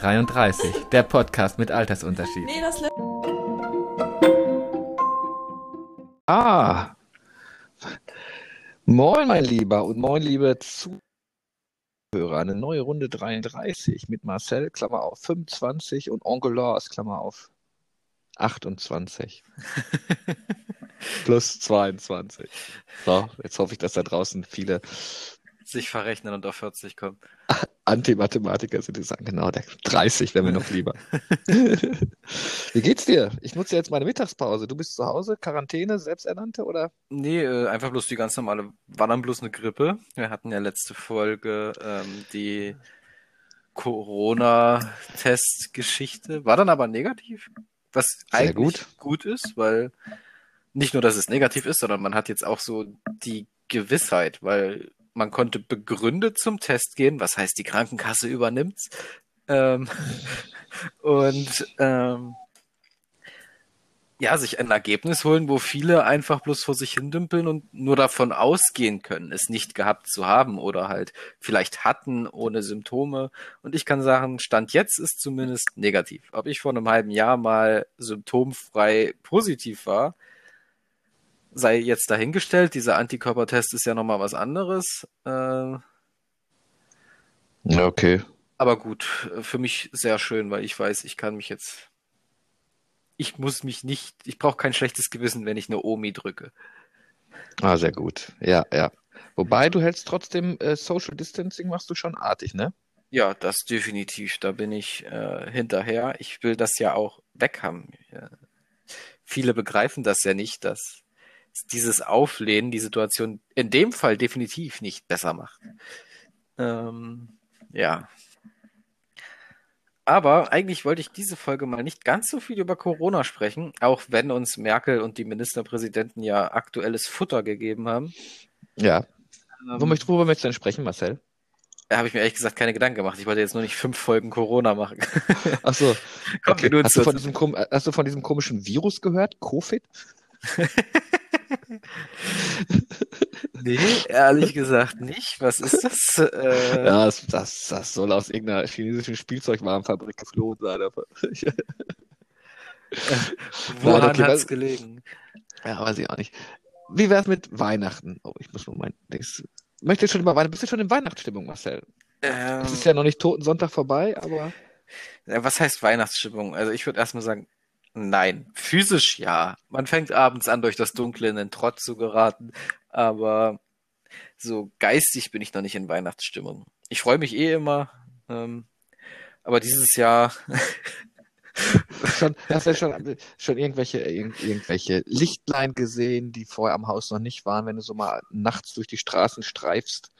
33, der Podcast mit Altersunterschied. Nee, das Ah. Moin, mein Lieber und moin, liebe Zuhörer. Eine neue Runde 33 mit Marcel, Klammer auf 25 und Onkel Lars, Klammer auf 28. Plus 22. So, jetzt hoffe ich, dass da draußen viele sich verrechnen und auf 40 kommen. Anti-Mathematiker sind, die sagen, genau, der 30 wäre mir noch lieber. Wie geht's dir? Ich nutze jetzt meine Mittagspause. Du bist zu Hause, Quarantäne, selbsternannte oder? Nee, äh, einfach bloß die ganz normale, war dann bloß eine Grippe. Wir hatten ja letzte Folge ähm, die Corona-Test-Geschichte, war dann aber negativ, was Sehr eigentlich gut. gut ist, weil nicht nur, dass es negativ ist, sondern man hat jetzt auch so die Gewissheit, weil man konnte begründet zum Test gehen, was heißt, die Krankenkasse übernimmt's. Ähm, und ähm, ja, sich ein Ergebnis holen, wo viele einfach bloß vor sich hin dümpeln und nur davon ausgehen können, es nicht gehabt zu haben oder halt vielleicht hatten ohne Symptome. Und ich kann sagen, Stand jetzt ist zumindest negativ. Ob ich vor einem halben Jahr mal symptomfrei positiv war, sei jetzt dahingestellt. Dieser Antikörpertest ist ja nochmal was anderes. Äh, Ja, okay. aber gut, für mich sehr schön, weil ich weiß, ich kann mich jetzt. Ich muss mich nicht, ich brauche kein schlechtes Gewissen, wenn ich eine Omi drücke. Ah, sehr gut. Ja, ja. Wobei du hältst trotzdem äh, Social Distancing machst du schon artig, ne? Ja, das definitiv. Da bin ich äh, hinterher. Ich will das ja auch weg haben. Ja. Viele begreifen das ja nicht, dass dieses Auflehnen die Situation in dem Fall definitiv nicht besser macht. Ähm, ja. Aber eigentlich wollte ich diese Folge mal nicht ganz so viel über Corona sprechen, auch wenn uns Merkel und die Ministerpräsidenten ja aktuelles Futter gegeben haben. Ja. Wo Ähm, worüber möchtest du denn sprechen, Marcel? da habe ich mir ehrlich gesagt keine Gedanken gemacht. Ich wollte jetzt nur nicht fünf Folgen Corona machen. Ach so. Wir nun Hast du von diesem, hast du von diesem komischen Virus gehört? Covid? Nee, ehrlich gesagt nicht. Was ist das? Äh, Ja, das, das, das soll aus irgendeiner chinesischen Spielzeugwarenfabrik geflohen sein. aber- woran okay, hat's was- gelegen? Ja, weiß ich auch nicht. Wie wär's mit Weihnachten? Oh, ich muss mal mein Dings. Möchtest du schon über Weihnachten? Bist du schon in Weihnachtsstimmung, Marcel? Ähm, Es ist ja noch nicht Totensonntag vorbei, aber ja, was heißt Weihnachtsstimmung? Also ich würde erstmal sagen, nein. Physisch ja. Man fängt abends an, durch das Dunkle in den Trott zu geraten, aber so geistig bin ich noch nicht in Weihnachtsstimmung. Ich freue mich eh immer, ähm, aber dieses Jahr schon, hast du schon, schon irgendwelche, irgend, irgendwelche Lichtlein gesehen, die vorher am Haus noch nicht waren, wenn du so mal nachts durch die Straßen streifst?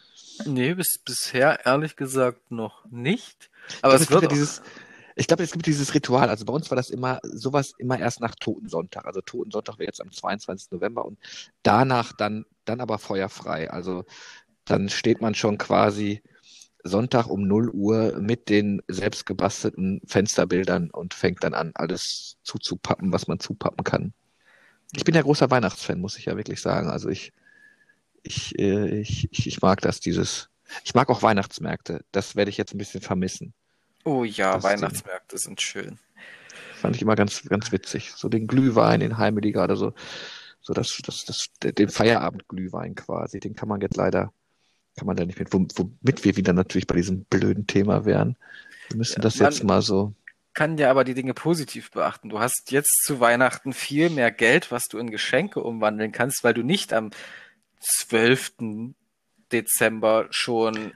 Nee, bis, bisher ehrlich gesagt noch nicht. Aber es glaube, wird es gibt ja dieses, ich glaube, es gibt dieses Ritual. Also bei uns war das immer sowas immer erst nach Totensonntag. Also Totensonntag wäre jetzt am 22. November und danach dann, dann aber feuerfrei. Also dann steht man schon quasi Sonntag um 0 Uhr mit den selbst gebastelten Fensterbildern und fängt dann an, alles zuzupappen, was man zupappen kann. Ich bin ja großer Weihnachtsfan, muss ich ja wirklich sagen. Also ich, ich, äh, ich, ich, ich mag das, dieses, ich mag auch Weihnachtsmärkte. Das werde ich jetzt ein bisschen vermissen. Oh ja, Das Weihnachtsmärkte sind schön. Fand ich immer ganz, ganz witzig. So den Glühwein in Heimeli gerade so, so das, das, das, den Feierabendglühwein quasi, den kann man jetzt leider, kann man da nicht mit, womit wir wieder natürlich bei diesem blöden Thema wären. Wir müssen Ja, das jetzt mal so, Kann ja aber die Dinge positiv beachten. Du hast jetzt zu Weihnachten viel mehr Geld, was du in Geschenke umwandeln kannst, weil du nicht am 12. Dezember schon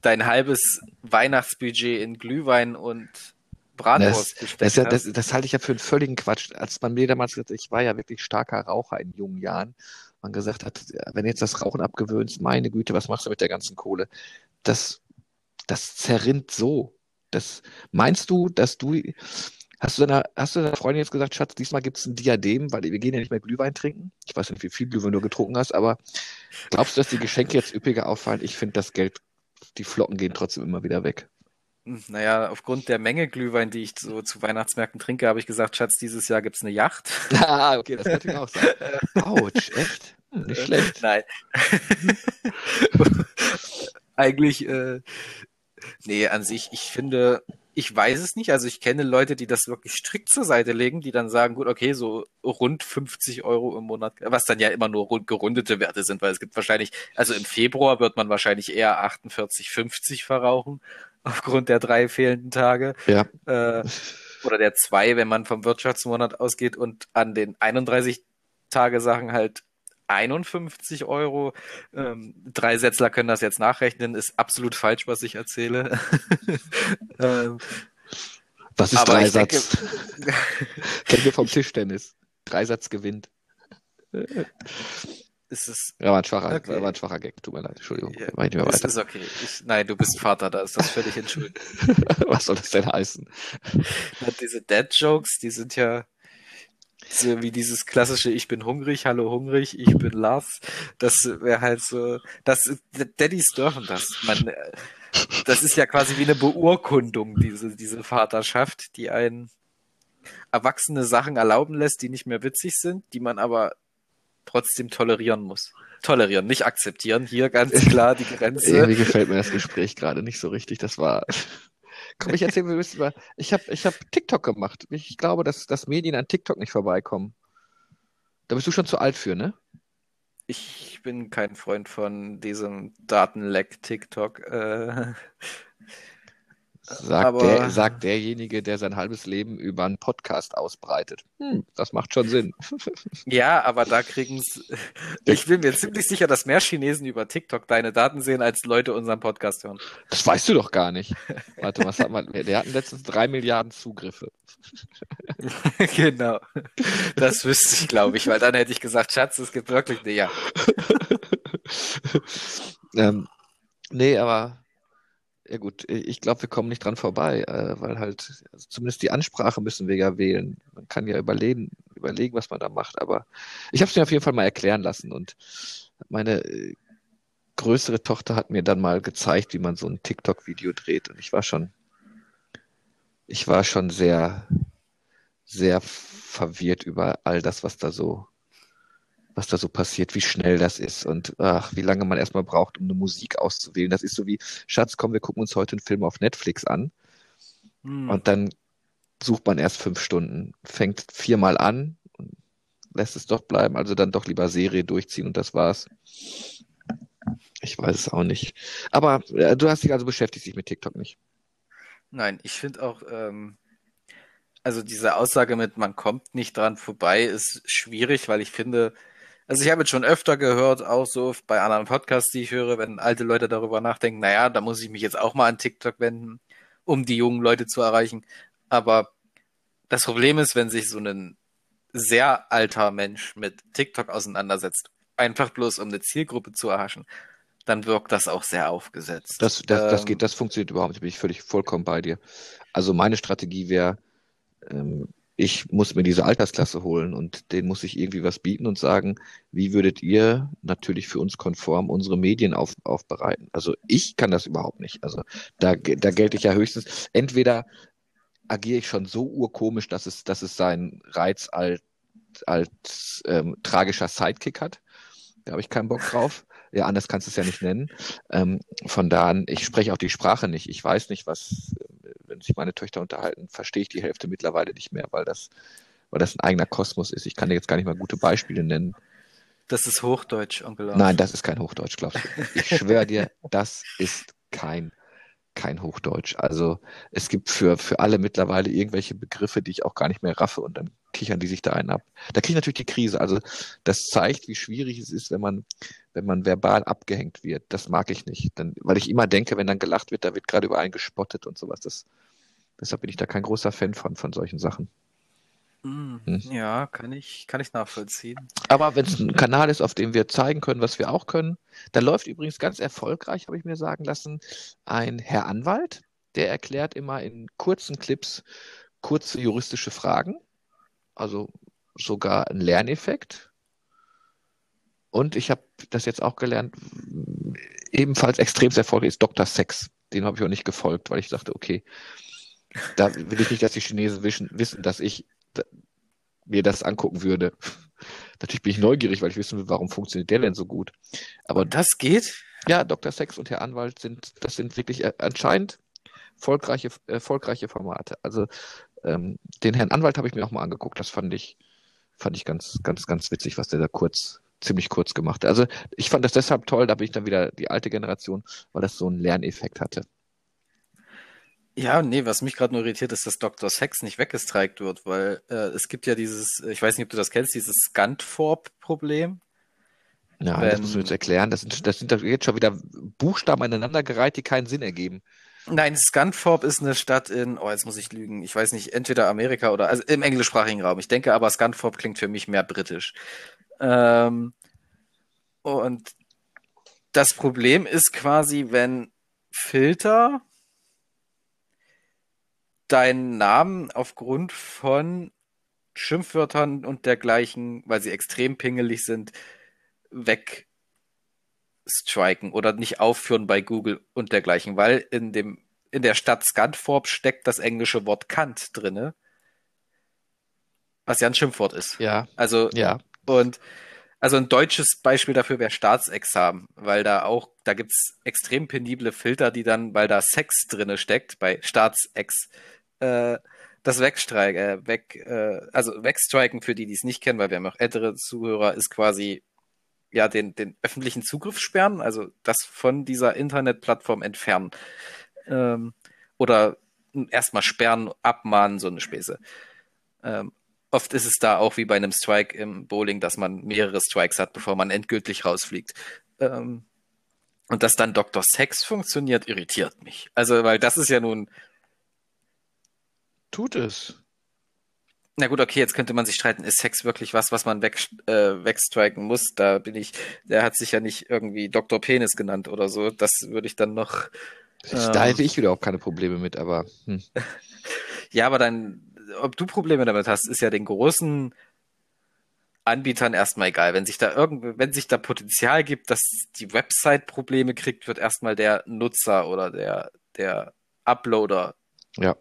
dein halbes Weihnachtsbudget in Glühwein und Bratwurst das, das, ja, das, das halte ich ja für einen völligen Quatsch. Als man mir damals gesagt hat, ich war ja wirklich starker Raucher in jungen Jahren, man gesagt hat, wenn du jetzt das Rauchen abgewöhnst, meine Güte, was machst du mit der ganzen Kohle? Das, das zerrinnt so. Das, meinst du, dass du, hast du deiner, hast du deiner Freundin jetzt gesagt, Schatz, diesmal gibt's ein Diadem, weil wir gehen ja nicht mehr Glühwein trinken? Ich weiß nicht, wie viel Glühwein du getrunken hast, aber glaubst du, dass die Geschenke jetzt üppiger auffallen? Ich finde, das Geld, die Flocken gehen trotzdem immer wieder weg. Hm, Naja, aufgrund der Menge Glühwein, die ich so zu Weihnachtsmärkten trinke, habe ich gesagt, Schatz, dieses Jahr gibt's eine Yacht. Ah, okay, das kann natürlich auch sein. Autsch, echt? Hm, nicht schlecht. Nein. Eigentlich, äh, nee, an sich, ich finde, ich weiß es nicht. Also ich kenne Leute, die das wirklich strikt zur Seite legen, die dann sagen, gut, okay, so rund 50 Euro im Monat, was dann ja immer nur rund gerundete Werte sind, weil es gibt wahrscheinlich, also im Februar wird man wahrscheinlich eher 48, 50 verrauchen, aufgrund der drei fehlenden Tage. Ja. Äh, oder der zwei, wenn man vom Wirtschaftsmonat ausgeht und an den 31 Tage Sachen halt 51 Euro. Ähm, drei Sätzler können das jetzt nachrechnen, ist absolut falsch, was ich erzähle. ähm, Was ist aber Dreisatz? Kennen wir vom Tischtennis. Dreisatz gewinnt. ist es, Ja, war ein schwacher, Okay. war ein schwacher Gag. Tut mir leid. Entschuldigung. Ja, Mach ich nicht weiter. ist okay. Ich, nein, du bist Vater, da ist das völlig entschuldigt. Was soll das denn heißen? Diese Dad-Jokes, die sind ja so wie dieses klassische Ich bin hungrig, hallo hungrig, ich bin Lars. Das wäre halt so, das, Daddys dürfen das. Man, das ist ja quasi wie eine Beurkundung, diese, diese Vaterschaft, die einen erwachsene Sachen erlauben lässt, die nicht mehr witzig sind, die man aber trotzdem tolerieren muss. Tolerieren, nicht akzeptieren. Hier ganz klar die Grenze. Irgendwie gefällt mir das Gespräch gerade nicht so richtig. Das war. Komm, ich erzähle mir ein bisschen über. Ich habe ich hab TikTok gemacht. Ich glaube, dass, dass Medien an TikTok nicht vorbeikommen. Da bist du schon zu alt für, ne? Ich bin kein Freund von diesem Datenleck TikTok. Äh, Sagt, der, sagt derjenige, der sein halbes Leben über einen Podcast ausbreitet. Hm, das macht schon Sinn. ja, aber da kriegen's. Ich bin mir ziemlich sicher, dass mehr Chinesen über TikTok deine Daten sehen, als Leute unseren Podcast hören. Das weißt du doch gar nicht. Warte, was hat man? Der hatten letztens drei Milliarden Zugriffe. genau. Das wüsste ich, glaube ich, weil dann hätte ich gesagt, Schatz, es gibt wirklich Ja. ähm, nee, aber ja gut, ich glaube, wir kommen nicht dran vorbei, äh, weil halt, also zumindest die Ansprache müssen wir ja wählen. Man kann ja überlegen, überlegen, was man da macht, aber ich habe es mir auf jeden Fall mal erklären lassen und meine äh, größere Tochter hat mir dann mal gezeigt, wie man so ein TikTok-Video dreht und ich war schon, ich war schon sehr, sehr verwirrt über all das, was da so was da so passiert, wie schnell das ist und ach, wie lange man erstmal braucht, um eine Musik auszuwählen. Das ist so wie, Schatz, komm, wir gucken uns heute einen Film auf Netflix an Hm. und dann sucht man erst fünf Stunden, fängt viermal an und lässt es dort bleiben, also dann doch lieber Serie durchziehen und das war's. Ich weiß es auch nicht. Aber äh, du hast dich also beschäftigt dich mit TikTok nicht. Nein, ich finde auch, ähm, also diese Aussage mit man kommt nicht dran vorbei ist schwierig, weil ich finde, also ich habe jetzt schon öfter gehört, auch so bei anderen Podcasts, die ich höre, wenn alte Leute darüber nachdenken, naja, da muss ich mich jetzt auch mal an TikTok wenden, um die jungen Leute zu erreichen. Aber das Problem ist, wenn sich so ein sehr alter Mensch mit TikTok auseinandersetzt, einfach bloß um eine Zielgruppe zu erhaschen, dann wirkt das auch sehr aufgesetzt. Das, das, das Ähm, geht, das funktioniert überhaupt nicht. Bin ich völlig vollkommen bei dir. Also meine Strategie wäre, ähm, ich muss mir diese Altersklasse holen und denen muss ich irgendwie was bieten und sagen, wie würdet ihr natürlich für uns konform unsere Medien auf, aufbereiten? Also ich kann das überhaupt nicht. Also da, da gelte ich ja höchstens, entweder agiere ich schon so urkomisch, dass es, dass es seinen Reiz als, als ähm, tragischer Sidekick hat. Da habe ich keinen Bock drauf. Ja, anders kannst du es ja nicht nennen. Ähm, von da an, ich spreche auch die Sprache nicht. Ich weiß nicht, was, wenn sich meine Töchter unterhalten, verstehe ich die Hälfte mittlerweile nicht mehr, weil das, weil das ein eigener Kosmos ist. Ich kann dir jetzt gar nicht mal gute Beispiele nennen. Das ist Hochdeutsch, Onkel Lars. Nein, das ist kein Hochdeutsch, glaubst du. Ich schwöre dir, das ist kein, kein Hochdeutsch. Also es gibt für, für alle mittlerweile irgendwelche Begriffe, die ich auch gar nicht mehr raffe und dann kichern die sich da einen ab. Da kriege ich natürlich die Krise. Also das zeigt, wie schwierig es ist, wenn man, wenn man verbal abgehängt wird. Das mag ich nicht. Dann, weil ich immer denke, wenn dann gelacht wird, da wird gerade über einen gespottet und sowas. Das, deshalb bin ich da kein großer Fan von, von solchen Sachen. Mm, Hm. Ja, kann ich, kann ich nachvollziehen. Aber wenn es ein Kanal ist, auf dem wir zeigen können, was wir auch können, da läuft übrigens ganz erfolgreich, habe ich mir sagen lassen, ein Herr Anwalt, der erklärt immer in kurzen Clips kurze juristische Fragen, also sogar ein Lerneffekt. Und ich habe das jetzt auch gelernt, ebenfalls extrem erfolgreich ist Dr. Sex. Den habe ich auch nicht gefolgt, weil ich dachte, okay, da will ich nicht, dass die Chinesen wissen, wissen dass ich da, mir das angucken würde. Natürlich bin ich neugierig, weil ich wissen will, warum funktioniert der denn so gut. Aber Und das geht? ja, Dr. Sex und Herr Anwalt sind, das sind wirklich äh, anscheinend erfolgreiche, erfolgreiche Formate. Also ähm, den Herrn Anwalt habe ich mir auch mal angeguckt. Das fand ich, fand ich ganz, ganz, ganz witzig, was der da kurz, ziemlich kurz gemacht hat. Also ich fand das deshalb toll, da bin ich dann wieder die alte Generation, weil das so einen Lerneffekt hatte. Ja, nee, was mich gerade nur irritiert, ist, dass Dr. Sex nicht weggestreikt wird, weil äh, es gibt ja dieses, ich weiß nicht, ob du das kennst, dieses Scantforp-Problem. Ja, Wenn- das musst du jetzt erklären. Das sind, das sind jetzt schon wieder Buchstaben aneinandergereiht, die keinen Sinn ergeben. Nein, Scunthorpe ist eine Stadt in, oh, jetzt muss ich lügen, ich weiß nicht, entweder Amerika oder, also im englischsprachigen Raum. Ich denke aber, Scunthorpe klingt für mich mehr britisch. Ähm, und das Problem ist quasi, wenn Filter deinen Namen aufgrund von Schimpfwörtern und dergleichen, weil sie extrem pingelig sind, wegstriken oder nicht aufführen bei Google und dergleichen, weil in dem in der Stadt Scunthorpe steckt das englische Wort Kant drinne, was ja ein Schimpfwort ist. Ja, Also ja. und also ein deutsches Beispiel dafür wäre Staatsexamen, weil da auch, da gibt's extrem penible Filter, die dann, weil da Sex drinne steckt, bei Staatsex, äh, das wegstreiken, äh, weg, äh, also wegstriken für die, die es nicht kennen, weil wir haben auch ältere Zuhörer, ist quasi ja den, den öffentlichen Zugriff sperren, also das von dieser Internetplattform entfernen. Ähm, oder erstmal sperren, abmahnen, so eine Späße. Ähm, oft ist es da auch wie bei einem Strike im Bowling, dass man mehrere Strikes hat, bevor man endgültig rausfliegt. Ähm, und dass dann Dr. Sex funktioniert, irritiert mich. Also, weil das ist ja nun, Tut es. Na gut, okay, jetzt könnte man sich streiten, ist Sex wirklich was, was man weg, äh, wegstriken muss? Da bin ich, der hat sich ja nicht irgendwie Dr. Penis genannt oder so. Das würde ich dann noch, Da hätte ich wieder auch keine Probleme mit, aber hm. Ja, aber dann, ob du Probleme damit hast, ist ja den großen Anbietern erstmal egal. Wenn sich da irgend, wenn sich da Potenzial gibt, dass die Website Probleme kriegt, wird erstmal der Nutzer oder der, der Uploader ja.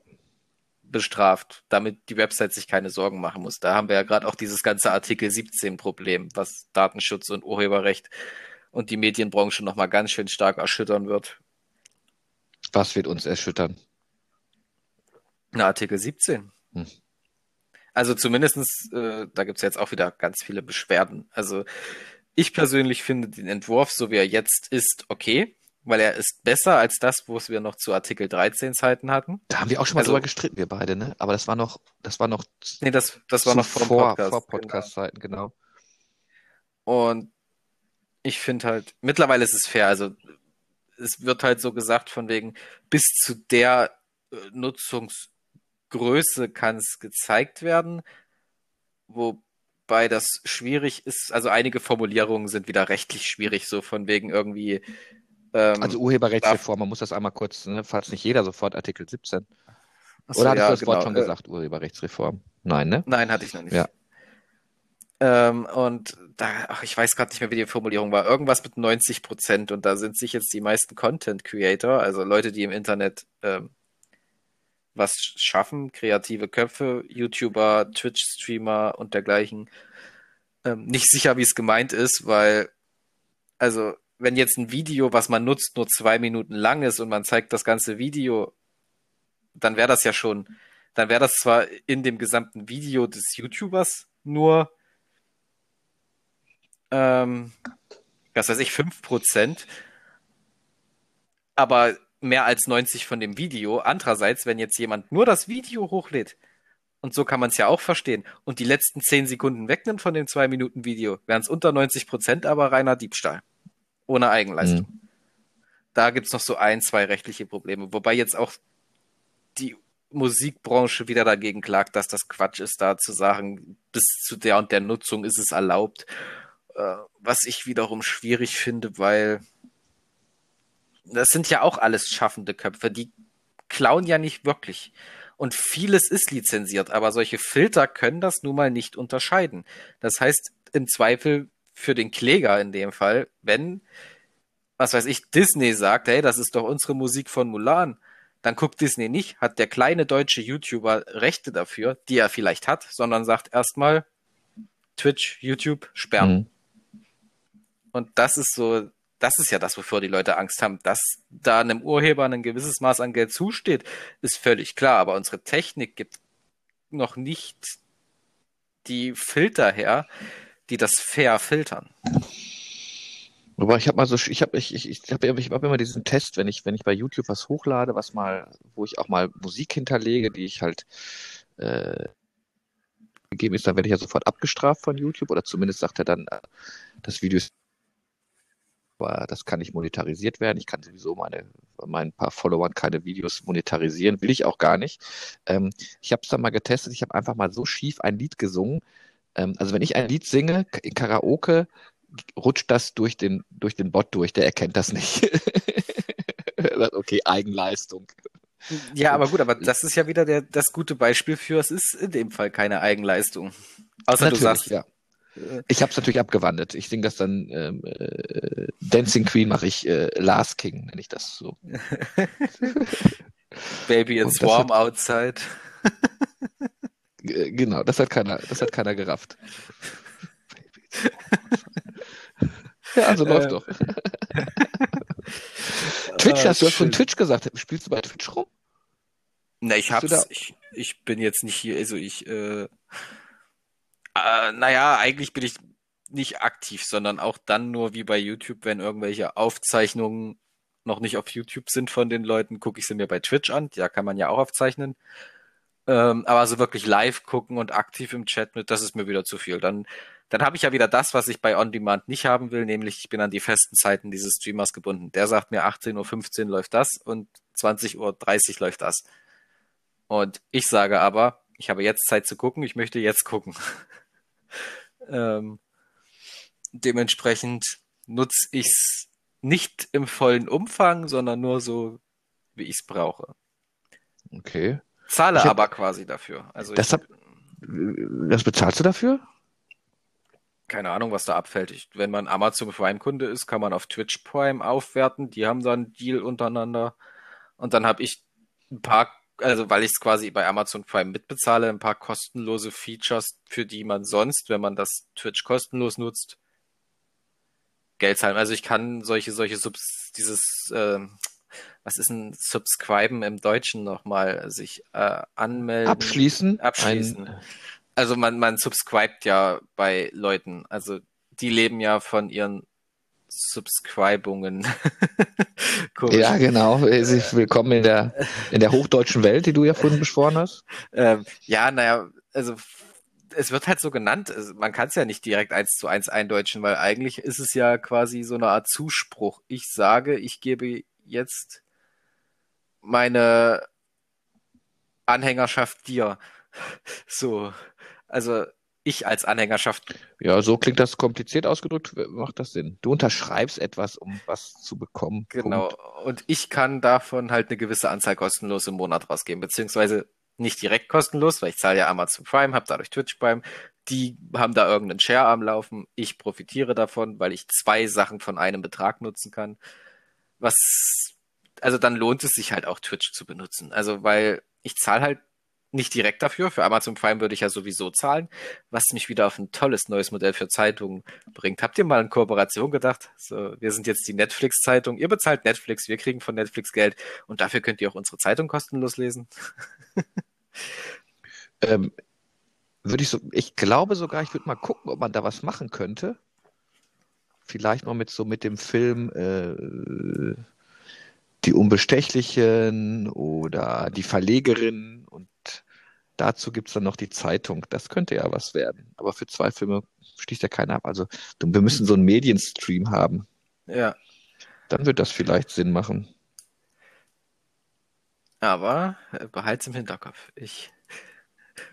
Bestraft, damit die Website sich keine Sorgen machen muss. Da haben wir ja gerade auch dieses ganze Artikel 17 Problem, was Datenschutz und Urheberrecht und die Medienbranche nochmal ganz schön stark erschüttern wird. Was wird uns erschüttern? Na, Artikel 17. Hm. Also zumindestens, äh, da gibt's jetzt auch wieder ganz viele Beschwerden. Also ich persönlich finde den Entwurf, so wie er jetzt ist, okay, weil er ist besser als das, wo es wir noch zu Artikel 13 Zeiten hatten. Da haben wir auch schon mal Also- drüber gestritten, wir beide, ne? Aber das war noch, das war noch Nee, das, das war noch vor Podcast. vor Podcast-Zeiten, genau. Und ich finde halt, mittlerweile ist es fair. Also es wird halt so gesagt von wegen, bis zu der äh, Nutzungsgröße kann es gezeigt werden, wobei das schwierig ist. Also einige Formulierungen sind wieder rechtlich schwierig, so von wegen irgendwie. Ähm, Also Urheberrechtsreform, man muss das einmal kurz, ne, falls nicht jeder sofort Artikel 17. achso, Oder hattest ja, du das Wort genau. schon Äh, gesagt, Urheberrechtsreform? Nein, ne? Nein, hatte ich noch nicht. Ja. Ähm, und da, ach, ich weiß gerade nicht mehr, wie die Formulierung war. Irgendwas mit 90 Prozent. Und da sind sich jetzt die meisten Content Creator, also Leute, die im Internet ähm, was schaffen, kreative Köpfe, YouTuber, Twitch-Streamer und dergleichen, ähm, nicht sicher, wie es gemeint ist, weil, also, wenn jetzt ein Video, was man nutzt, nur zwei Minuten lang ist und man zeigt das ganze Video, dann wäre das ja schon, dann wäre das zwar in dem gesamten Video des YouTubers nur, ähm, was weiß ich, 5%, aber mehr als 90 von dem Video. Andererseits, wenn jetzt jemand nur das Video hochlädt, und so kann man es ja auch verstehen, und die letzten 10 Sekunden wegnimmt von dem 2 Minuten Video, wären es unter 90 Prozent aber reiner Diebstahl. Ohne Eigenleistung. Da gibt's noch so ein, zwei rechtliche Probleme, wobei jetzt auch die Musikbranche wieder dagegen klagt, dass das Quatsch ist, da zu sagen, bis zu der und der Nutzung ist es erlaubt. Äh, was ich wiederum schwierig finde, weil das sind ja auch alles schaffende Köpfe, die klauen ja nicht wirklich. Und vieles ist lizenziert, aber solche Filter können das nun mal nicht unterscheiden. Das heißt, im Zweifel für den Kläger in dem Fall, wenn, was weiß ich, Disney sagt, hey, das ist doch unsere Musik von Mulan, dann guckt Disney nicht, hat der kleine deutsche YouTuber Rechte dafür, die er vielleicht hat, sondern sagt erstmal Twitch, YouTube, sperren. Mhm. Und das ist so das ist ja das, wovor die Leute Angst haben. Dass da einem Urheber ein gewisses Maß an Geld zusteht, ist völlig klar. Aber unsere Technik gibt noch nicht die Filter her, die das fair filtern. Aber ich habe mal so, ich habe ich, ich, ich habe ich hab immer diesen Test, wenn ich, wenn ich bei YouTube was hochlade, was mal, wo ich auch mal Musik hinterlege, die ich halt äh, gegeben ist, dann werde ich ja sofort abgestraft von YouTube oder zumindest sagt er dann, äh, das Video ist aber das kann nicht monetarisiert werden. Ich kann sowieso meine, meinen paar Followern keine Videos monetarisieren, will ich auch gar nicht. Ähm, ich habe es dann mal getestet, ich habe einfach mal so schief ein Lied gesungen. Ähm, also wenn ich ein Lied singe in Karaoke, rutscht das durch den, durch den Bot durch, der erkennt das nicht. okay, Eigenleistung. Ja, aber gut, aber das ist ja wieder der, das gute Beispiel für, es ist in dem Fall keine Eigenleistung. Außer Natürlich, du sagst, ja. Ich habe es natürlich abgewandelt. Ich singe das dann ähm, äh, Dancing Queen mache ich äh, Last King, nenne ich das so. Baby it's warm hat, outside. Genau, das hat keiner, das hat keiner gerafft. ja, also läuft ähm. doch. Twitch, hast du was von Twitch gesagt? Spielst du bei Twitch rum? Na, ich hab's, ich, ich bin jetzt nicht hier, also ich, äh, äh, naja, eigentlich bin ich nicht aktiv, sondern auch dann nur wie bei YouTube, wenn irgendwelche Aufzeichnungen noch nicht auf YouTube sind von den Leuten, gucke ich sie mir bei Twitch an. Da kann man ja auch aufzeichnen. Ähm, aber so wirklich live gucken und aktiv im Chat mit, das ist mir wieder zu viel. Dann, dann habe ich ja wieder das, was ich bei On Demand nicht haben will, nämlich ich bin an die festen Zeiten dieses Streamers gebunden. Der sagt mir 18.15 Uhr läuft das und 20.30 Uhr läuft das. Und ich sage aber, ich habe jetzt Zeit zu gucken, ich möchte jetzt gucken. ähm, dementsprechend nutze ich es nicht im vollen Umfang, sondern nur so, wie ich es brauche. Okay. Zahle hab, aber quasi dafür. Also das, hab, das bezahlst du dafür? Keine Ahnung, was da abfällt. Ich, wenn man Amazon Prime-Kunde ist, kann man auf Twitch Prime aufwerten. Die haben da einen Deal untereinander. Und dann habe ich ein paar also weil ich es quasi bei Amazon Prime mitbezahle, ein paar kostenlose Features, für die man sonst, wenn man das Twitch kostenlos nutzt, Geld zahlen. Also ich kann solche, solche Subs, dieses, äh, was ist ein Subscriben im Deutschen nochmal, sich äh, anmelden. Abschließen. Abschließen. Ein... Also man, man subscribt ja bei Leuten. Also die leben ja von ihren Subscribungen. ja, genau. Willkommen in der, in der hochdeutschen Welt, die du ja vorhin beschworen hast. Ähm, ja, naja, also es wird halt so genannt. Also man kann es ja nicht direkt eins zu eins eindeutschen, weil eigentlich ist es ja quasi so eine Art Zuspruch. Ich sage, ich gebe jetzt meine Anhängerschaft dir. So. Also ich als Anhängerschaft. Ja, so klingt das kompliziert ausgedrückt, macht das Sinn. Du unterschreibst etwas, um was zu bekommen. Genau. Punkt. Und ich kann davon halt eine gewisse Anzahl kostenlos im Monat rausgeben, beziehungsweise nicht direkt kostenlos, weil ich zahle ja Amazon Prime, habe dadurch Twitch Prime. Die haben da irgendeinen Share am Laufen. Ich profitiere davon, weil ich zwei Sachen von einem Betrag nutzen kann. Was, also dann lohnt es sich halt auch Twitch zu benutzen. Also, weil ich zahle halt nicht direkt dafür. Für Amazon Prime würde ich ja sowieso zahlen, was mich wieder auf ein tolles neues Modell für Zeitungen bringt. Habt ihr mal an Kooperation gedacht? So, wir sind jetzt die Netflix-Zeitung. Ihr bezahlt Netflix, wir kriegen von Netflix Geld und dafür könnt ihr auch unsere Zeitung kostenlos lesen. ähm, würde ich so, ich glaube sogar, ich würde mal gucken, ob man da was machen könnte. Vielleicht mal mit so mit dem Film äh, Die Unbestechlichen oder die Verlegerin und dazu gibt es dann noch die Zeitung. Das könnte ja was werden. Aber für zwei Filme sticht ja keiner ab. Also wir müssen so einen Medienstream haben. Ja. Dann wird das vielleicht Sinn machen. Aber äh, behalt's im Hinterkopf. Ich.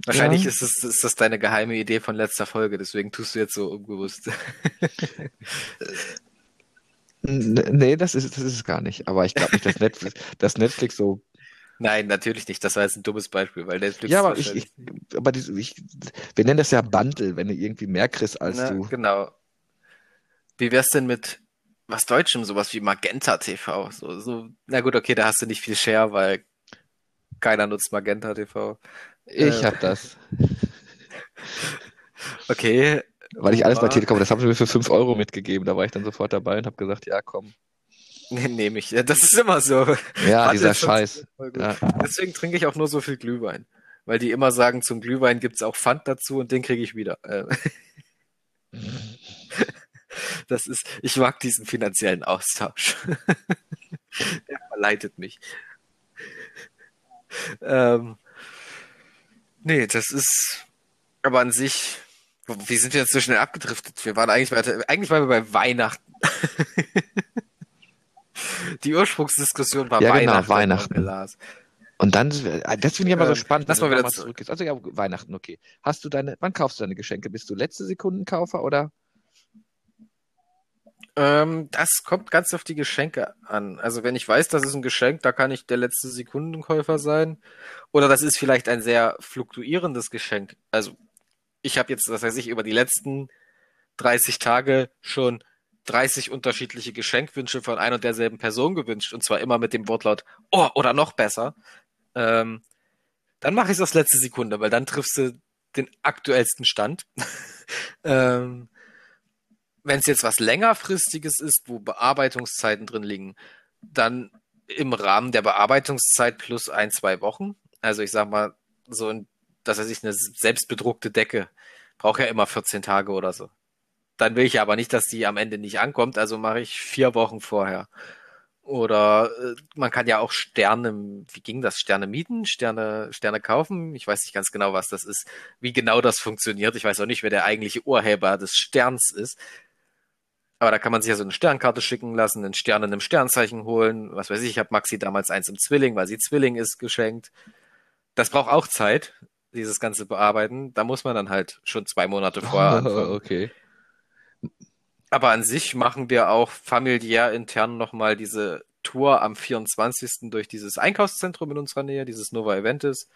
Wahrscheinlich ja. ist, es, ist das deine geheime Idee von letzter Folge, deswegen tust du jetzt so unbewusst. nee, das ist, das ist es gar nicht. Aber ich glaube nicht, dass Netflix, dass Netflix so Nein, natürlich nicht. Das war jetzt ein dummes Beispiel, weil Netflix. Ja, aber ich, ich, aber die, ich, wir nennen das ja Bundle, wenn du irgendwie mehr kriegst als Na, du. Genau. Wie wär's denn mit was Deutschem, sowas wie Magenta TV? So, so, na gut, okay, da hast du nicht viel Share, weil keiner nutzt Magenta TV. Ich äh, hab das. Okay, Weil ich alles bei Telekom, das haben sie mir für 5 Euro mitgegeben. Da war ich dann sofort dabei und habe gesagt, ja komm. Nee, nehme ich. Das ist immer so. Ja, Warte, dieser Scheiß. Ja. Deswegen trinke ich auch nur so viel Glühwein. Weil die immer sagen, zum Glühwein gibt's auch Pfand dazu und den kriege ich wieder. Äh, Das ist, ich mag diesen finanziellen Austausch. Der verleitet mich. Ähm, nee, das ist, aber an sich, wie sind wir jetzt so schnell abgedriftet? Wir waren eigentlich weiter, eigentlich waren wir bei Weihnachten. Die Ursprungsdiskussion war Ja, genau, Weihnachten. Weihnachten. Onkel Lars. Und dann, das finde ich aber so Ähm, spannend, mal du wieder zurückgehst. Also ja, Weihnachten, okay. Hast du deine, wann kaufst du deine Geschenke? Bist du letzte Sekundenkaufer oder? Ähm, das kommt ganz auf die Geschenke an. Also wenn ich weiß, das ist ein Geschenk, da kann ich der letzte Sekundenkäufer sein. Oder das ist vielleicht ein sehr fluktuierendes Geschenk. Also ich habe jetzt, was weiß ich, über die letzten 30 Tage schon 30 unterschiedliche Geschenkwünsche von ein und derselben Person gewünscht. Und zwar immer mit dem Wortlaut, oh, oder noch besser. Ähm, dann mache ich es aus letzte Sekunde, weil dann triffst du den aktuellsten Stand. ähm, wenn es jetzt was längerfristiges ist, wo Bearbeitungszeiten drin liegen, dann im Rahmen der Bearbeitungszeit plus ein, zwei Wochen. Also ich sag mal, so ein, dass er sich eine selbstbedruckte Decke braucht ja immer 14 Tage oder so. Dann will ich aber nicht, dass die am Ende nicht ankommt, also mache ich vier Wochen vorher. Oder äh, man kann ja auch Sterne, wie ging das? Sterne mieten, Sterne, Sterne kaufen. Ich weiß nicht ganz genau, was das ist, wie genau das funktioniert. Ich weiß auch nicht, wer der eigentliche Urheber des Sterns ist. Aber da kann man sich ja so eine Sternkarte schicken lassen, einen Stern in einem Sternzeichen holen. Was weiß ich, ich habe Maxi damals eins im Zwilling, weil sie Zwilling ist, geschenkt. Das braucht auch Zeit, dieses ganze Bearbeiten. Da muss man dann halt schon zwei Monate vorher anfangen. okay. Aber an sich machen wir auch familiär intern nochmal diese Tour am 24. durch dieses Einkaufszentrum in unserer Nähe, dieses Nova Eventis.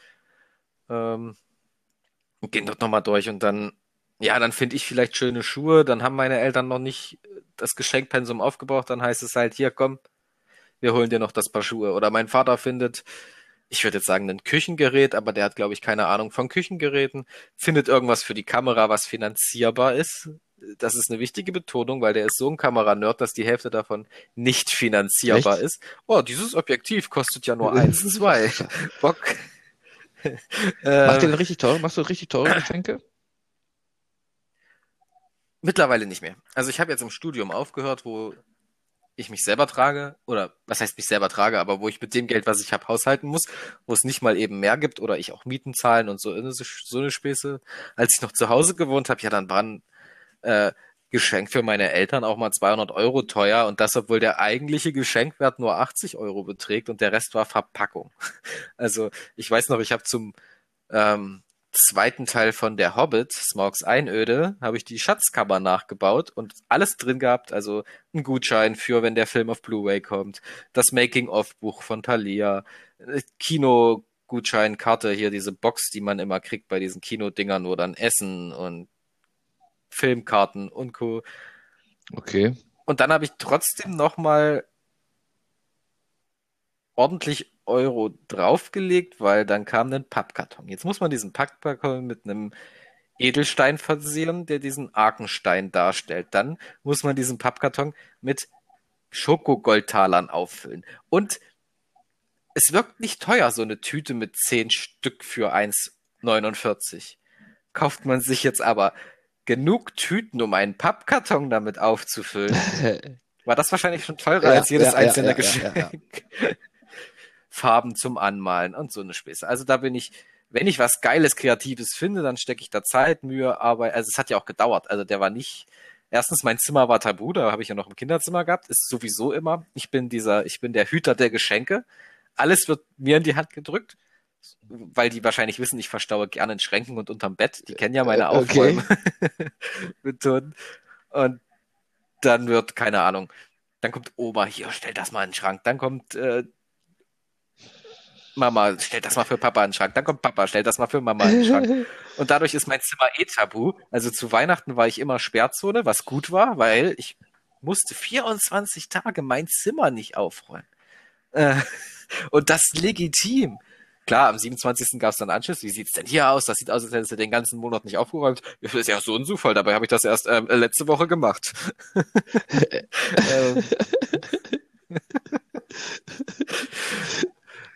Ähm, gehen dort nochmal durch und dann, ja, dann finde ich vielleicht schöne Schuhe, dann haben meine Eltern noch nicht das Geschenkpensum aufgebraucht, dann heißt es halt, hier, komm, wir holen dir noch das Paar Schuhe. Oder mein Vater findet, ich würde jetzt sagen, ein Küchengerät, aber der hat, glaube ich, keine Ahnung von Küchengeräten, findet irgendwas für die Kamera, was finanzierbar ist. Das ist eine wichtige Betonung, weil der ist so ein Kameranerd, dass die Hälfte davon nicht finanzierbar Echt? ist. Oh, dieses Objektiv kostet ja nur eins, zwei. Bock. Macht ihr denn richtig teure? Machst du richtig teure Geschenke? Mittlerweile nicht mehr. Also ich habe jetzt im Studium aufgehört, wo ich mich selber trage, oder was heißt mich selber trage, aber wo ich mit dem Geld, was ich habe, haushalten muss, wo es nicht mal eben mehr gibt oder ich auch Mieten zahlen und so, so eine Späße. Als ich noch zu Hause gewohnt habe, ja, dann waren äh, Geschenk für meine Eltern auch mal 200 Euro teuer und das, obwohl der eigentliche Geschenkwert nur 80 Euro beträgt und der Rest war Verpackung. Also ich weiß noch, ich habe zum ähm, zweiten Teil von der Hobbit, Smaugs Einöde, habe ich die Schatzkammer nachgebaut und alles drin gehabt, also ein Gutschein für, wenn der Film auf Blu-ray kommt, das Making-of-Buch von Thalia, äh, Kino-Gutscheinkarte, hier diese Box, die man immer kriegt bei diesen Kinodingern, wo dann Essen und Filmkarten und Co. Okay. Und dann habe ich trotzdem nochmal ordentlich Euro draufgelegt, weil dann kam ein Pappkarton. Jetzt muss man diesen Pappkarton mit einem Edelstein versehen, der diesen Arkenstein darstellt. Dann muss man diesen Pappkarton mit Schokogoldtalern auffüllen. Und es wirkt nicht teuer, so eine Tüte mit 10 Stück für 1,49. Kauft man sich jetzt aber genug Tüten, um einen Pappkarton damit aufzufüllen, war das wahrscheinlich schon teurer Ja, als jedes ja, einzelne ja, Geschenk. Farben zum Anmalen und so eine Späße. Also da bin ich, wenn ich was Geiles, Kreatives finde, dann stecke ich da Zeit, Mühe, Arbeit. Also es hat ja auch gedauert. Also der war nicht. Erstens, mein Zimmer war tabu, da habe ich ja noch ein Kinderzimmer gehabt. Ist sowieso immer. Ich bin dieser, ich bin der Hüter der Geschenke. Alles wird mir in die Hand gedrückt, weil die wahrscheinlich wissen, ich verstaue gerne in Schränken und unterm Bett. Die kennen ja meine Okay. Aufräumen. und dann wird, keine Ahnung, dann kommt Oma, hier, stell das mal in den Schrank. Dann kommt äh, Mama, stell das mal für Papa in den Schrank. Dann kommt Papa, stell das mal für Mama in den Schrank. Und dadurch ist mein Zimmer eh tabu. Also zu Weihnachten war ich immer Sperrzone, was gut war, weil ich musste 24 Tage mein Zimmer nicht aufräumen. Äh, und das legitim. Klar, am 27. gab es dann Anschluss. Wie sieht's denn hier aus? Das sieht aus, als hättest du den ganzen Monat nicht aufgeräumt. Das ist ja so ein Zufall. Dabei habe ich das erst ähm, letzte Woche gemacht. Ähm.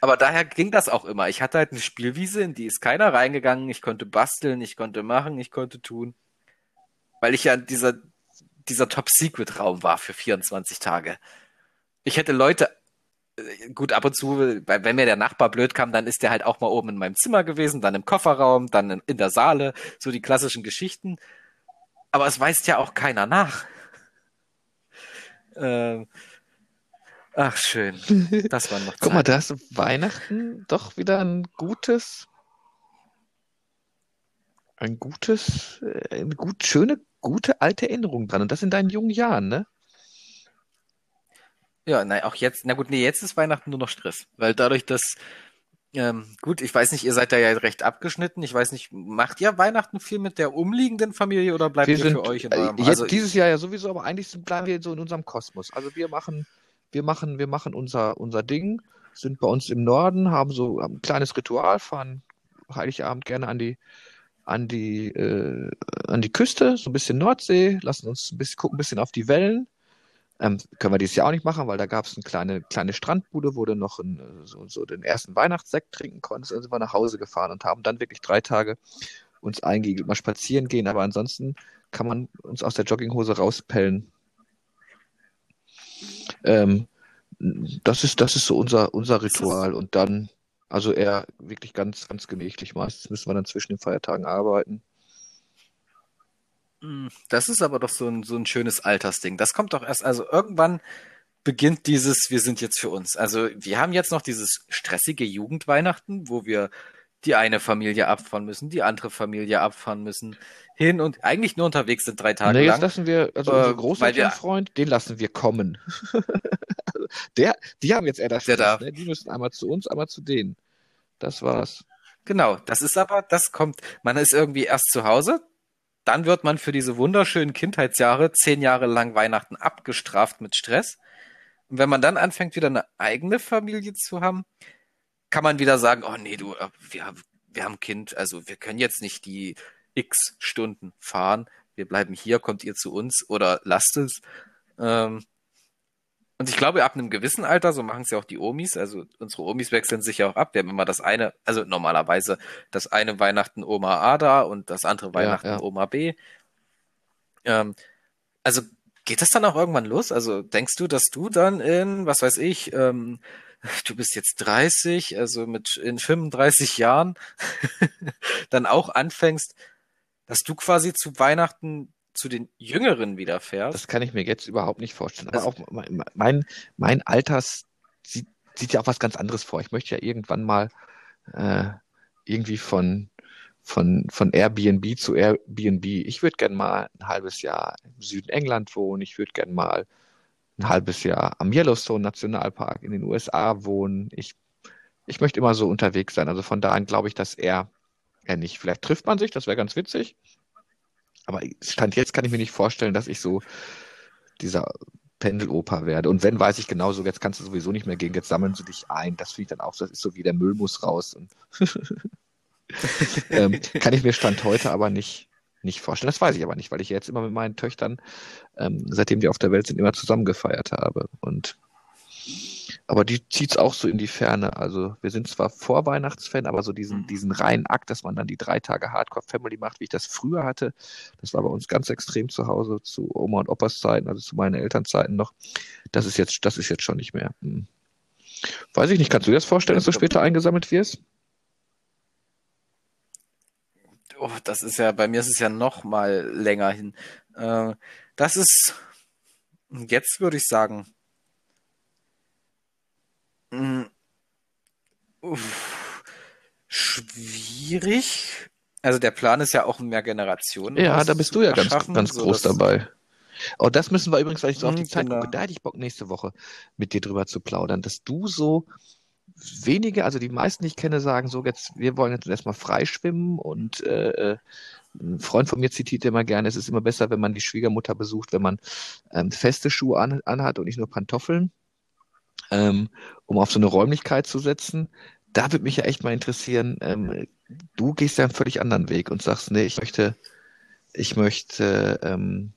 Aber daher ging das auch immer. Ich hatte halt eine Spielwiese, in die ist keiner reingegangen. Ich konnte basteln, ich konnte machen, ich konnte tun. Weil ich ja dieser, dieser Top-Secret-Raum war für 24 Tage. Ich hätte Leute äh, gut, ab und zu, wenn mir der Nachbar blöd kam, dann ist der halt auch mal oben in meinem Zimmer gewesen, dann im Kofferraum, dann in der Saale, so die klassischen Geschichten. Aber es weist ja auch keiner nach. Ähm, ach, schön. Das war noch Guck mal, da du Weihnachten doch wieder ein gutes, ein gutes, äh, eine gut, schöne, gute alte Erinnerung dran. Und das in deinen jungen Jahren, ne? Ja, nein, auch jetzt, na gut, nee, jetzt ist Weihnachten nur noch Stress, weil dadurch, dass, ähm, gut, ich weiß nicht, ihr seid da ja recht abgeschnitten. Ich weiß nicht, macht ihr Weihnachten viel mit der umliegenden Familie oder bleibt Wir ihr sind für euch in äh, eurem? jetzt Also, dieses Jahr ja sowieso, aber eigentlich bleiben wir so in unserem Kosmos. Also wir machen, wir machen, wir machen unser, unser Ding, sind bei uns im Norden, haben so ein kleines Ritual, fahren Heiligabend gerne an die, an die, äh, an die Küste, so ein bisschen Nordsee, lassen uns ein bisschen, gucken ein bisschen auf die Wellen. Ähm, können wir dieses Jahr auch nicht machen, weil da gab es eine kleine, kleine Strandbude, wo du noch ein, äh, so, so den ersten Weihnachtssekt trinken konntest. Dann sind wir nach Hause gefahren und haben dann wirklich drei Tage uns eingeigelt, mal spazieren gehen. Aber ansonsten kann man uns aus der Jogginghose rauspellen. Ähm, das ist, das ist so unser, unser Ritual. Und dann, also eher wirklich ganz, ganz gemächlich. Meistens müssen wir dann zwischen den Feiertagen arbeiten. mh, das ist aber doch so ein, so ein schönes Altersding. Das kommt doch erst, also irgendwann beginnt dieses, wir sind jetzt für uns. Also wir haben jetzt noch dieses stressige Jugendweihnachten, wo wir die eine Familie abfahren müssen, die andere Familie abfahren müssen, hin und eigentlich nur unterwegs sind drei Tage Nee, jetzt lang. lassen wir, also Äh, unser Großelternfreund, den lassen wir kommen. Der, die haben jetzt eher das Der Stress, ne? Die müssen einmal zu uns, einmal zu denen. Das war's. Genau, das ist aber, das kommt, man ist irgendwie erst zu Hause, dann wird man für diese wunderschönen Kindheitsjahre zehn Jahre lang Weihnachten abgestraft mit Stress. Und wenn man dann anfängt, wieder eine eigene Familie zu haben, kann man wieder sagen, oh nee, du, äh, wir, haben- wir haben ein Kind, also wir können jetzt nicht die x Stunden fahren, wir bleiben hier, kommt ihr zu uns oder lasst es. Ähm, und ich glaube, ab einem gewissen Alter, so machen es ja auch die Omis, also unsere Omis wechseln sich ja auch ab. Wir haben immer das eine, also normalerweise das eine Weihnachten Oma A da und das andere Weihnachten ja. Oma B. Ähm, also geht das dann auch irgendwann los? Also denkst du, dass du dann in, was weiß ich, ähm, du bist jetzt 30, also mit in 35 Jahren dann auch anfängst, dass du quasi zu Weihnachten zu den Jüngeren wieder fährst? Das kann ich mir jetzt überhaupt nicht vorstellen. Aber Also- auch mein, mein, mein Alters sieht, sieht ja auch was ganz anderes vor. Ich möchte ja irgendwann mal äh, irgendwie von, von, von Airbnb zu Airbnb. Ich würde gern mal ein halbes Jahr im Süden England wohnen. Ich würde gern mal ein halbes Jahr am Yellowstone Nationalpark in den USA wohnen. Ich, ich möchte immer so unterwegs sein. Also von daher glaube ich, dass er, er nicht. Vielleicht trifft man sich, das wäre ganz witzig. Aber Stand jetzt kann ich mir nicht vorstellen, dass ich so dieser Pendeloper werde. Und wenn, weiß ich genauso, jetzt kannst du sowieso nicht mehr gehen, jetzt sammeln sie dich ein. Das finde ich dann auch, so, das ist so wie der Müll muss raus. Ähm, kann ich mir Stand heute aber nicht, nicht vorstellen. Das weiß ich aber nicht, weil ich jetzt immer mit meinen Töchtern, ähm, seitdem die auf der Welt sind, immer zusammen gefeiert habe. Und aber die zieht's auch so in die Ferne. Also wir sind zwar Vorweihnachtsfan, aber so diesen, diesen reinen Akt, dass man dann die drei Tage Hardcore Family macht, wie ich das früher hatte, das war bei uns ganz extrem zu Hause, zu Oma und Opas Zeiten, also zu meinen Elternzeiten noch. Das ist jetzt, das ist jetzt schon nicht mehr. Hm. Weiß ich nicht, kannst du dir das vorstellen, dass du später eingesammelt wirst? Oh, das ist ja, bei mir ist es ja noch mal länger hin. Äh, das ist, jetzt würde ich sagen, mh, uff, schwierig. Also der Plan ist ja auch mehr Generationen Ja, da bist du ja ganz, ganz groß dabei. Oh, das müssen wir übrigens, weil ich so auf Hm, die Zeit genau. gucke, da hätte ich Bock, nächste Woche mit dir drüber zu plaudern, dass du so wenige, also die meisten, die ich kenne, sagen so, jetzt, wir wollen jetzt erstmal freischwimmen und äh, äh, ein Freund von mir zitiert immer gerne, es ist immer besser, wenn man die Schwiegermutter besucht, wenn man ähm, feste Schuhe an, anhat und nicht nur Pantoffeln, ähm, um auf so eine Räumlichkeit zu setzen. da würde mich ja echt mal interessieren, ähm, du gehst ja einen völlig anderen Weg und sagst, nee, ich möchte, ich möchte, ähm,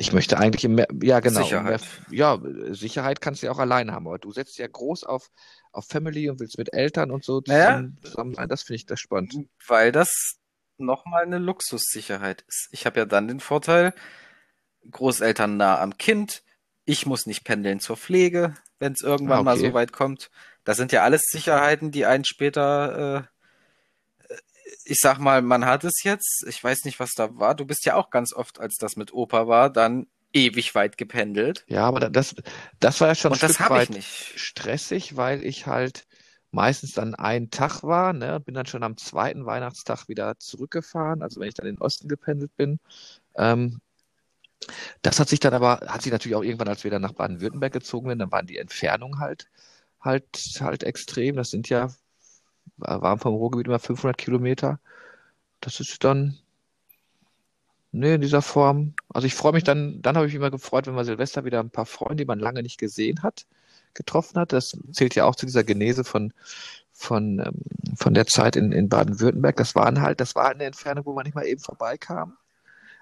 ich möchte eigentlich mehr, ja genau, Sicherheit. Mehr, ja, Sicherheit kannst du ja auch alleine haben, aber du setzt ja groß auf, auf Family und willst mit Eltern und so Naja. zusammen, zusammen sein. Das finde ich das spannend. Weil das nochmal eine Luxussicherheit ist. Ich habe ja dann den Vorteil, Großeltern nah am Kind, ich muss nicht pendeln zur Pflege, wenn es irgendwann Ah, mal okay. so weit kommt. Das sind ja alles Sicherheiten, die einen später, äh, ich sag mal, man hat es jetzt, ich weiß nicht, was da war. Du bist ja auch ganz oft, als das mit Opa war, dann ewig weit gependelt. Ja, aber da- das, das war ja schon ein Und das Stück weit nicht. stressig, weil ich halt meistens dann einen Tag war, ne, bin dann schon am zweiten Weihnachtstag wieder zurückgefahren, also wenn ich dann in den Osten gependelt bin. Ähm, das hat sich dann aber, hat sich natürlich auch irgendwann, als wir dann nach Baden-Württemberg gezogen sind, dann waren die Entfernungen halt, halt, halt extrem. Das sind ja, waren vom Ruhrgebiet immer 500 Kilometer. Das ist dann, nee, in dieser Form. Also ich freue mich dann, dann habe ich mich immer gefreut, wenn man Silvester wieder ein paar Freunde, die man lange nicht gesehen hat, getroffen hat. Das zählt ja auch zu dieser Genese von, von, ähm, von der Zeit in, in Baden-Württemberg. Das waren halt, das war eine Entfernung, wo man nicht mal eben vorbeikam.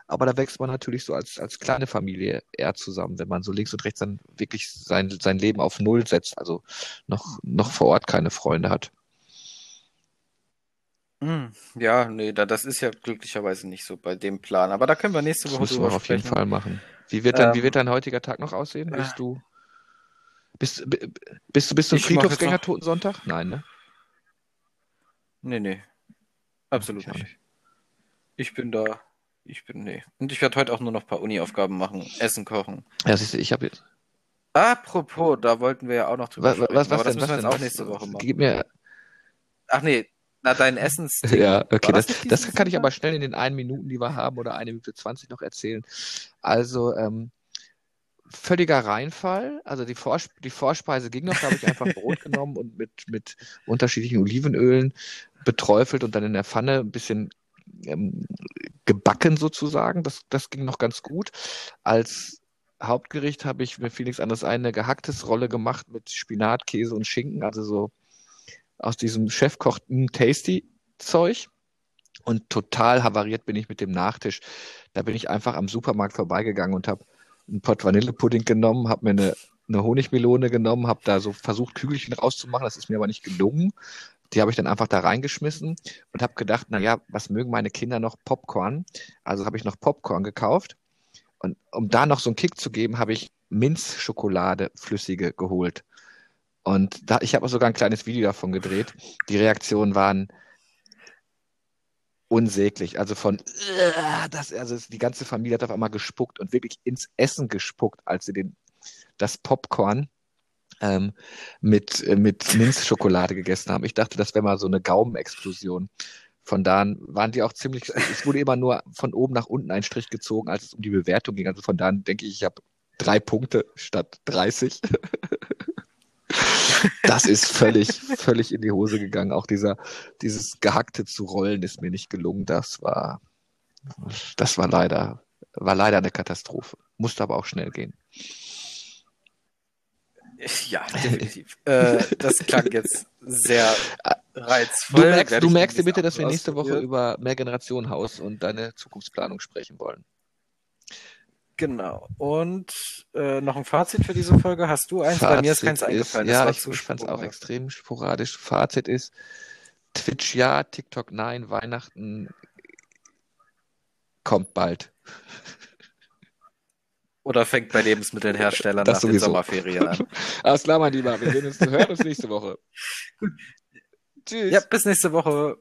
Aber da wächst man natürlich so als, als kleine Familie eher zusammen, wenn man so links und rechts dann wirklich sein, sein Leben auf Null setzt, also noch, noch vor Ort keine Freunde hat. Hm, Ja, nee, da, das ist ja glücklicherweise nicht so bei dem Plan. Aber da können wir nächste Das Woche müssen drüber wir auf jeden. Fall machen. Wie wird dein, wie Ähm, wird dein heutiger Tag noch aussehen? äh, Bist du, bist, bist du, bist du ein Friedhofsgänger noch. Totensonntag? Nein, ne? Nee, nee, absolut Ich auch nicht. nicht. Ich bin da, ich bin, nee. Und ich werde heute auch nur noch ein paar Uni-Aufgaben machen, Essen kochen. Ja, siehst du, ich habe jetzt. Apropos, da wollten wir ja auch noch drüber Was, was, sprechen, was aber das denn? müssen Was wir denn? jetzt auch Was, nächste Woche machen. gib mir. Ach nee, na dein Essensding. Ja, okay, das, das das kann ich aber schnell in den einen Minuten, die wir haben, oder eine Minute 20 noch erzählen. Also, ähm, völliger Reinfall. Also die, Vors die Vorspeise ging noch, da habe ich einfach Brot genommen und mit, mit unterschiedlichen Olivenölen beträufelt und dann in der Pfanne ein bisschen ähm, gebacken sozusagen. Das, das ging noch ganz gut. Als Hauptgericht habe ich mir fiel nichts anderes ein, eine gehacktes Rolle gemacht mit Spinat, Käse und Schinken, also so aus diesem Chefkoch Tasty Zeug. Und total havariert bin ich mit dem Nachtisch. Da bin ich einfach am Supermarkt vorbeigegangen und habe einen Pott Vanillepudding genommen, habe mir eine, eine Honigmelone genommen, habe da so versucht, Kügelchen rauszumachen. Das ist mir aber nicht gelungen. Die habe ich dann einfach da reingeschmissen und habe gedacht, na ja, was mögen meine Kinder noch? Popcorn. Also habe ich noch Popcorn gekauft. Und um da noch so einen Kick zu geben, habe ich Minzschokolade flüssige geholt. Und da, ich habe sogar ein kleines Video davon gedreht. Die Reaktionen waren unsäglich. Also von, das, also die ganze Familie hat auf einmal gespuckt und wirklich ins Essen gespuckt, als sie den, das Popcorn ähm, mit, äh, mit Minzschokolade gegessen haben. Ich dachte, das wäre mal so eine Gaumenexplosion. Von da an waren die auch ziemlich, es wurde immer nur von oben nach unten ein Strich gezogen, als es um die Bewertung ging. Also von da an denke ich, ich habe drei Punkte statt 30. Das ist völlig, völlig in die Hose gegangen. Auch dieser, dieses Gehackte zu rollen ist mir nicht gelungen. Das war, das war leider, war leider eine Katastrophe. Musste aber auch schnell gehen. Ja, definitiv. äh, das klang jetzt sehr Du reizvoll. merkst, Werde du merkst dir bitte, dass wir nächste Woche über Mehrgenerationenhaus und deine Zukunftsplanung sprechen wollen. Genau. Und äh, noch ein Fazit für diese Folge. Hast du eins? Bei mir ist keins Fazit eingefallen. Ja, ich, zu fand es auch extrem sporadisch. Fazit ist, Twitch ja, TikTok nein, Weihnachten kommt bald. Oder fängt bei Lebensmittelherstellern Das nach den sowieso. Sommerferien an. Alles klar, mein Lieber. Wir sehen uns, hören uns nächste Woche. Tschüss. Ja, bis nächste Woche.